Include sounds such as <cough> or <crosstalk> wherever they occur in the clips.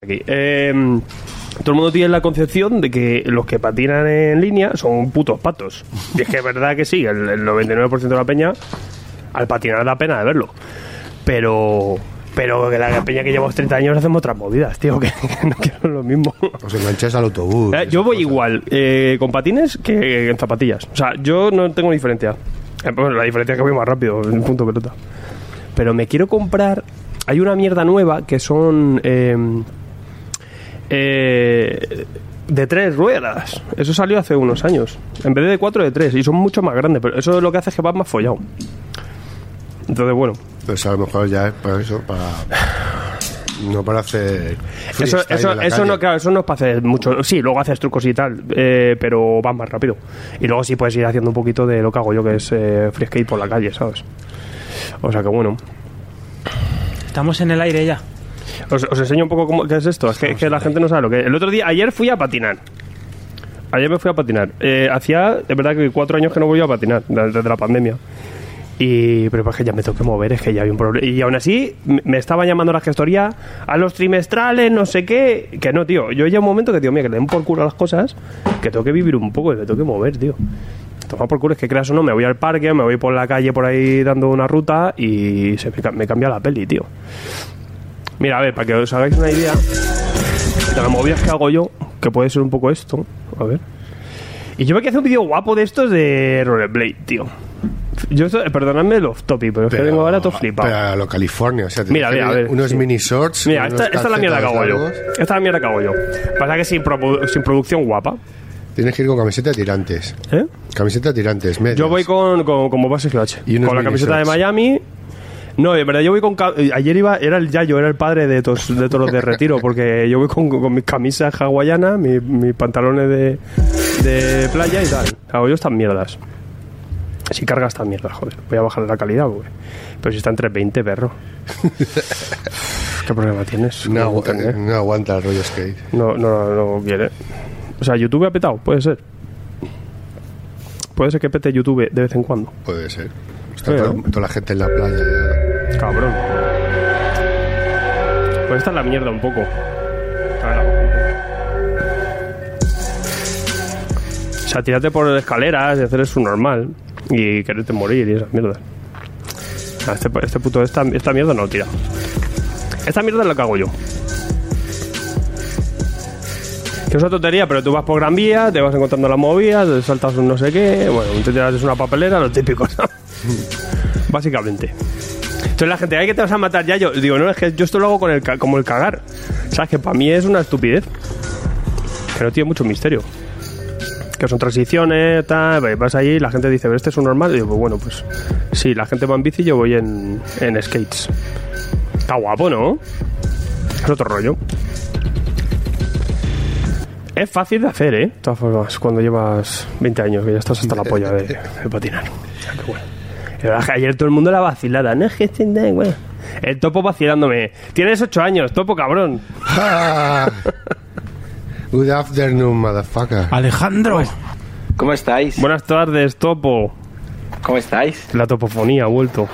Aquí. Eh, todo el mundo tiene la concepción de que los que patinan en línea son putos patos. Y es que es verdad que sí, el, el 99% de la peña al patinar da pena de verlo. Pero pero que la peña que llevamos 30 años hacemos otras movidas, tío, que, <laughs> que no quiero lo mismo. Os engancháis al autobús. Eh, yo voy igual eh, con patines que en zapatillas. O sea, yo no tengo diferencia. Eh, bueno, la diferencia es que voy más rápido, en punto pelota. Pero me quiero comprar. Hay una mierda nueva que son. Eh, de tres ruedas. Eso salió hace unos años. En vez de cuatro, de tres. Y son mucho más grandes. Pero eso lo que hace es que vas más follado. Entonces, bueno. Pues a lo mejor ya es para eso, para. <sighs> No para hacer. Eso, eso, en la eso, calle. no, claro, eso no es para hacer mucho. Sí, luego haces trucos y tal, eh, pero vas más rápido. Y luego sí puedes ir haciendo un poquito de lo que hago yo, que es eh, free skate por la calle, ¿sabes? O sea que bueno. Estamos en el aire ya. Os, os enseño un poco cómo, qué es esto. Es que, la gente no sabe lo que es. El otro día, ayer fui a patinar. Ayer me fui a patinar. Eh, hacía, es verdad que cuatro años que no voy a patinar, desde la pandemia. Y, pero es que ya me tengo que mover, es que ya hay un problema. Y aún así, me estaba llamando la gestoría a los trimestrales, no sé qué. Que no, tío. Yo ya un momento que, tío, mira, que le den por culo a las cosas, que tengo que vivir un poco y me tengo que mover, tío. Toma por culo, es que creas o no, me voy al parque, me voy por la calle por ahí dando una ruta y se me cambia la peli, tío. Mira, a ver, para que os hagáis una idea de las movidas que hago yo, que puede ser un poco esto. A ver. Y yo me quiero hacer un vídeo guapo de estos de Rollerblade, tío. Yo, esto, eh, perdonadme el off topic, pero es que vengo ahora todo flipado. Pero a lo California, o sea, te Mira, mira, que a ver unos sí. mini shorts. Mira, esta, esta es la mierda que hago yo. Esta es la mierda que hago yo. Pasa que sin, produ- sin producción guapa. Tienes que ir con camiseta de tirantes. ¿Eh? Camiseta de tirantes, medias. Yo voy con, con base clutch. Y Con la camiseta de. Miami. No, en verdad yo voy con... eh, Ayer iba... Era el Yayo, era el padre de todos, de todos los de retiro. Porque yo voy con, con mis camisas hawaianas, mi- mis pantalones de, de playa y tal. Hago yo estas mierdas. Si cargas estas mierdas, joder. Voy a bajar la calidad, güey. Pero si está en 320, perro. ¿Qué problema tienes? No, agu- no aguanta el rollo skate. No, no, no quiere. O sea, YouTube ha petado, puede ser. Puede ser que pete YouTube de vez en cuando. Puede ser. Está ¿no? toda la gente en la playa. Cabrón. Pues esta es la mierda un poco. O sea, tirarte por escaleras y hacer eso normal. Y quererte morir y esas mierdas. Sea, Este, este puto, esta, esta mierda no tira. Esta mierda es la que hago yo. Que es una tontería, pero tú vas por Gran Vía, te vas encontrando las movidas, te saltas un no sé qué, bueno, te tiras una papelera, lo típico. <laughs> Básicamente. Entonces la gente, ay, que te vas a matar ya. Yo digo, no, es que yo esto lo hago con el, como el cagar. ¿Sabes? Que para mí es una estupidez. Que no tiene mucho misterio. Que son transiciones, tal, vas allí y la gente dice, pero este es un normal. Y digo, pues bueno, pues sí, la gente va en bici y yo voy en, en skates. Está guapo, ¿no? Es otro rollo. Es fácil de hacer, ¿eh? De todas formas, cuando llevas 20 años, que ya estás hasta la polla de, de patinar. O sea, que bueno. Que ayer todo el mundo la vacilada. No es que este, bueno. El topo vacilándome. Tienes 8 años, topo cabrón. <laughs> Good afternoon, motherfucker. Alejandro. ¿Cómo estáis? Buenas tardes, topo. ¿Cómo estáis? La topofonía ha vuelto.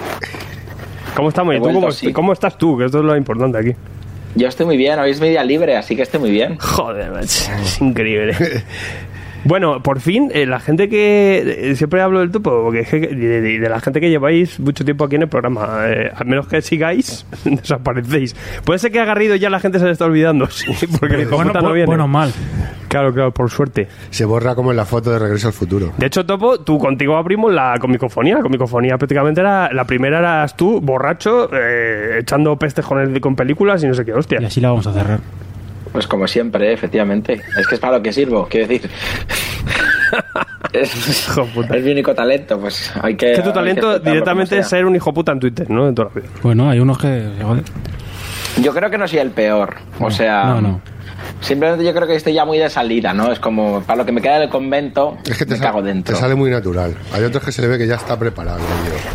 ¿Cómo estamos? ¿Y tú vuelto, cómo, sí. cómo estás tú? Que esto es lo importante aquí. Yo estoy muy bien, hoy es mi día libre, así que estoy muy bien. Joder, macho, es increíble. <laughs> Bueno, por fin, eh, la gente que. eh, siempre hablo del topo, porque es que de, de- de la gente que lleváis mucho tiempo aquí en el programa, eh, a menos que sigáis, <laughs> desaparecéis. Puede ser que a Garrido ya la gente se le está olvidando, <laughs> sí, porque el hijo Bueno, puta no bu- viene. bueno, mal. Claro, claro, por suerte. Se borra como en la foto de Regreso al Futuro. De hecho, Topo, tú contigo abrimos la comicofonía. La comicofonía prácticamente era. La primera eras tú, borracho, eh, echando pestes con, el- con películas y no sé qué, hostia. Y así la vamos a cerrar. Pues como siempre, efectivamente. Es que es para lo que sirvo, quiero decir. <laughs> es, Hijo puta. es mi único talento, pues hay que. Que tu talento directamente es ser un hijo puta en Twitter, ¿no? De toda la vida. Bueno, hay unos que. Yo creo que no soy el peor. O sea, No, no. simplemente yo creo que estoy ya muy de salida, ¿no? Es como, para lo que me queda del convento, Es que te, me cago dentro. te sale muy natural. Hay otros que se le ve que ya está preparado.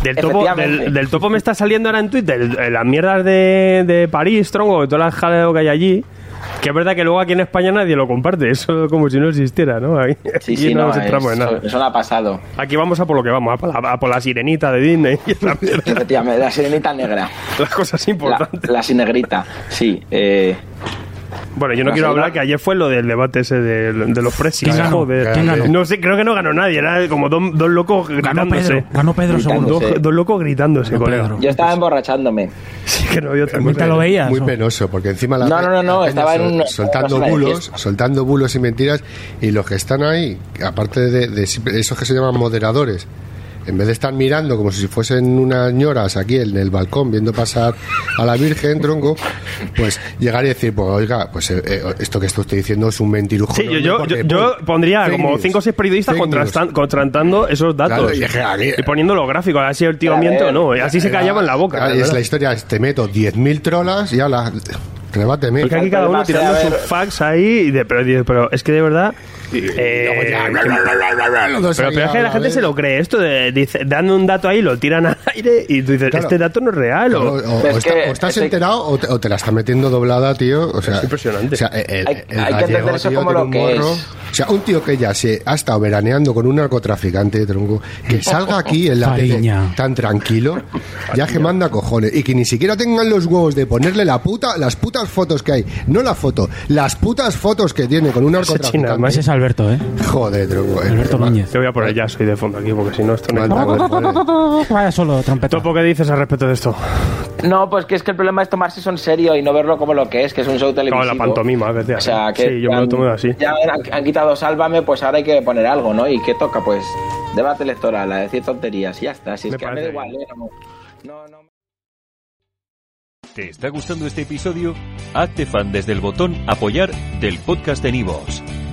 Del topo, del, del topo me está saliendo ahora en Twitter las mierdas de, de París, tronco, y todas las jaleo que hay allí. Que es verdad que luego aquí en España nadie lo comparte, eso como si no existiera, ¿no? Aquí, Sí, sí, no no, nos entramos en nada. eso no ha pasado. Aquí vamos a por lo que vamos, a por la, a por la sirenita de Disney <laughs> Efectivamente, la sirenita negra. las cosas La, importantes. la sinegrita, sí. Eh, Bueno, yo no quiero hablar que ayer fue lo del debate ese de, de los precios. ¿Quién ganó? joder. ¿Quién ganó? No sé, creo que no ganó nadie, era como dos, dos locos Ganó gritándose. Pedro. Ganó Pedro seguro. Gritando. Dos, locos gritándose, Ganó colega. Pedro. yo estaba emborrachándome. Sí, que no había otra Muy cosa. te lo veías. Muy ¿o? penoso, porque encima la No, no, no, no, estaba en sol- un- soltando bulos, soltando bulos y mentiras, y los que están ahí, aparte de, de esos que se llaman moderadores, en vez de estar mirando como si fuesen unas ñoras aquí en el balcón viendo pasar a la Virgen, tronco, pues llegar y decir, pues oiga, pues eh, eh, esto que esto estoy diciendo es un mentirujo. Sí, yo, pondría fake como news, 5 o 6 periodistas contrastando esos datos. Claro, y los gráficos, a ver si el tío miente o no. Y así se Era- callaba en la boca. claro, y es la historia, es, te meto 10.000 trolas y ala, rebáteme. Porque aquí cada uno tirando sus facts ahí, y de, pero, pero es que de verdad. Pero, pero es que la gente vez. se lo cree. Esto de, dice, dando un dato ahí, lo tiran al aire y tú dices, Claro. este dato no es real. O- o, o Es está- que o estás enterado o te, o te la está metiendo doblada, tío. O sea, Es impresionante. O sea, el, Hay- el hay que gallego, entender eso tío, como tiene lo un que morro. es. O sea, un tío que ya se ha estado veraneando con un narcotraficante, tronco, que <laughs> salga aquí en la tele Fariña. tan tranquilo, ya que manda cojones. Y que ni siquiera tengan los huevos de ponerle la puta, las putas fotos que hay. No la foto, las putas fotos que tiene con un Ese chino, narcotraficante. además es Alberto, ¿eh? Joder, tronco. eh. Alberto Núñez. Te voy a poner ya, soy de fondo aquí, porque si no, esto no Manda, joder. Vaya solo, trompeta. Topo, ¿qué dices al respecto de esto? No, pues que es que el problema es tomarse eso en serio y no verlo como lo que es, que es un show televisivo. Claro, la pantomima, que te O sea, que Sí, yo me lo han- tomo así. Ya han, han quitado Sálvame, pues ahora hay que poner algo, ¿no? ¿Y qué toca? Pues debate electoral, a decir tonterías y ya está. Si es Me que a mí me da parece igual, ¿eh? No, no, no. ¿Te está gustando este episodio? Hazte fan desde el botón Apoyar del podcast de Nivos.